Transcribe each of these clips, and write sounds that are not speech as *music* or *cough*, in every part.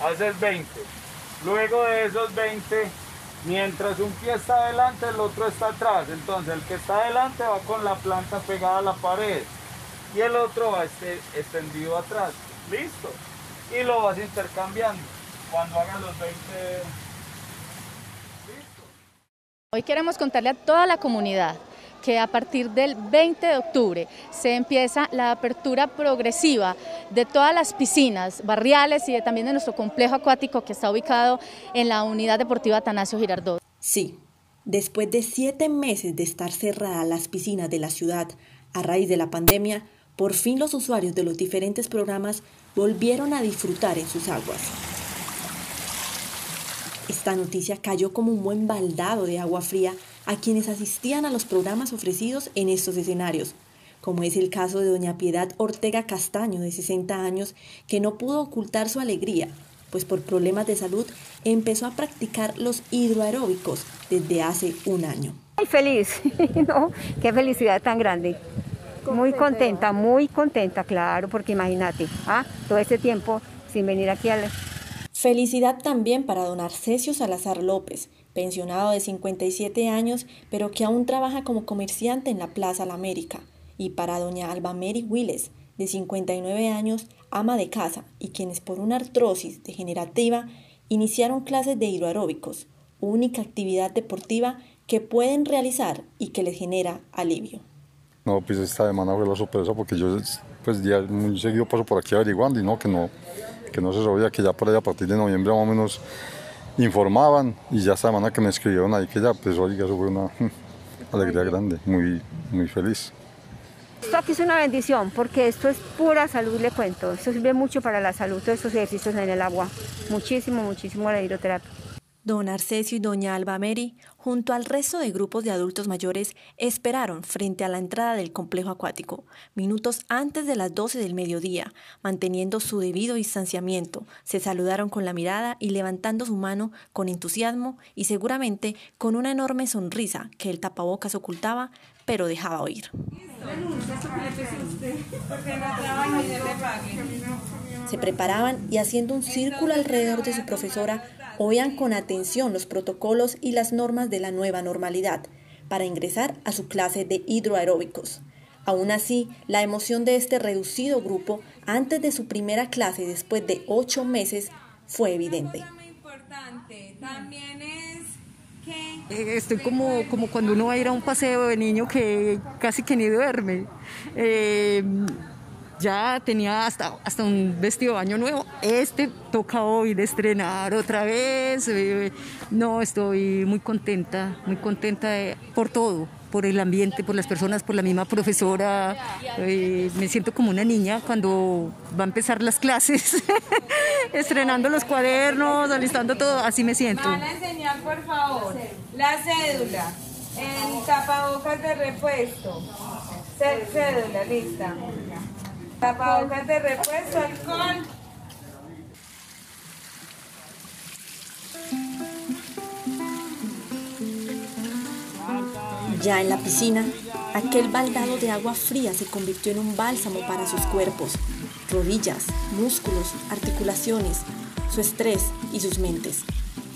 haces 20. Luego de esos 20, mientras un pie está adelante, el otro está atrás. Entonces el que está adelante va con la planta pegada a la pared y el otro va este, extendido atrás. Listo. Y lo vas intercambiando. Cuando hagas los 20 Hoy queremos contarle a toda la comunidad que a partir del 20 de octubre se empieza la apertura progresiva de todas las piscinas barriales y también de nuestro complejo acuático que está ubicado en la Unidad Deportiva Atanasio Girardot. Sí, después de siete meses de estar cerradas las piscinas de la ciudad a raíz de la pandemia, por fin los usuarios de los diferentes programas volvieron a disfrutar en sus aguas. Esta noticia cayó como un buen baldado de agua fría a quienes asistían a los programas ofrecidos en estos escenarios, como es el caso de doña Piedad Ortega Castaño, de 60 años, que no pudo ocultar su alegría, pues por problemas de salud empezó a practicar los hidroaeróbicos desde hace un año. Muy feliz, *laughs* no, qué felicidad tan grande. Muy contenta, muy contenta, claro, porque imagínate, ¿ah? todo este tiempo sin venir aquí al Felicidad también para don Arcesio Salazar López, pensionado de 57 años, pero que aún trabaja como comerciante en la Plaza La América, y para doña Alba Mary Willes, de 59 años, ama de casa, y quienes por una artrosis degenerativa iniciaron clases de hidroaeróbicos, única actividad deportiva que pueden realizar y que les genera alivio. No, pues esta semana fue la sorpresa porque yo pues ya muy seguido paso por aquí averiguando y no, que no, que no se sabía, que ya por ahí a partir de noviembre más o menos informaban y ya esta semana que me escribieron ahí que ya, pues oiga, eso fue una *laughs* alegría grande, muy, muy feliz. Esto aquí es una bendición porque esto es pura salud, le cuento. Esto sirve mucho para la salud, todos estos ejercicios en el agua. Muchísimo, muchísimo la hidroterapia. Don Arcesio y doña Alba Mary, junto al resto de grupos de adultos mayores, esperaron frente a la entrada del complejo acuático, minutos antes de las 12 del mediodía, manteniendo su debido distanciamiento. Se saludaron con la mirada y levantando su mano con entusiasmo y seguramente con una enorme sonrisa que el tapabocas ocultaba, pero dejaba oír. Se preparaban y haciendo un círculo alrededor de su profesora, oían con atención los protocolos y las normas de la nueva normalidad para ingresar a su clase de hidroaeróbicos. Aún así, la emoción de este reducido grupo antes de su primera clase después de ocho meses fue evidente. Eh, estoy como, como cuando uno va a ir a un paseo de niño que casi que ni duerme. Eh, ya tenía hasta, hasta un vestido de baño nuevo. Este toca hoy de estrenar otra vez. Eh, no, estoy muy contenta, muy contenta por todo, por el ambiente, por las personas, por la misma profesora. Eh, me siento como una niña cuando va a empezar las clases, *laughs* estrenando los cuadernos, alistando todo, así me siento. Van a enseñar, por favor, la cédula, el tapabocas de repuesto. Cédula, lista. Tapabocas de repuesto, alcohol. Ya en la piscina, aquel baldado de agua fría se convirtió en un bálsamo para sus cuerpos, rodillas, músculos, articulaciones, su estrés y sus mentes.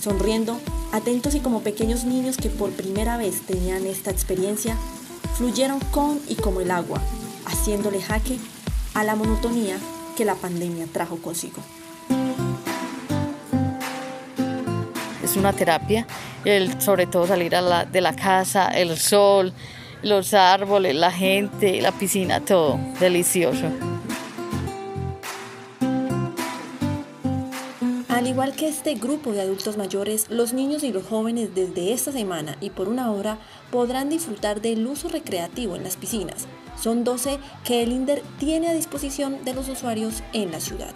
Sonriendo, atentos y como pequeños niños que por primera vez tenían esta experiencia, fluyeron con y como el agua, haciéndole jaque a la monotonía que la pandemia trajo consigo. Es una terapia, el, sobre todo salir de la casa, el sol, los árboles, la gente, la piscina, todo delicioso. Al igual que este grupo de adultos mayores, los niños y los jóvenes desde esta semana y por una hora podrán disfrutar del uso recreativo en las piscinas, son 12 que el INDER tiene a disposición de los usuarios en la ciudad.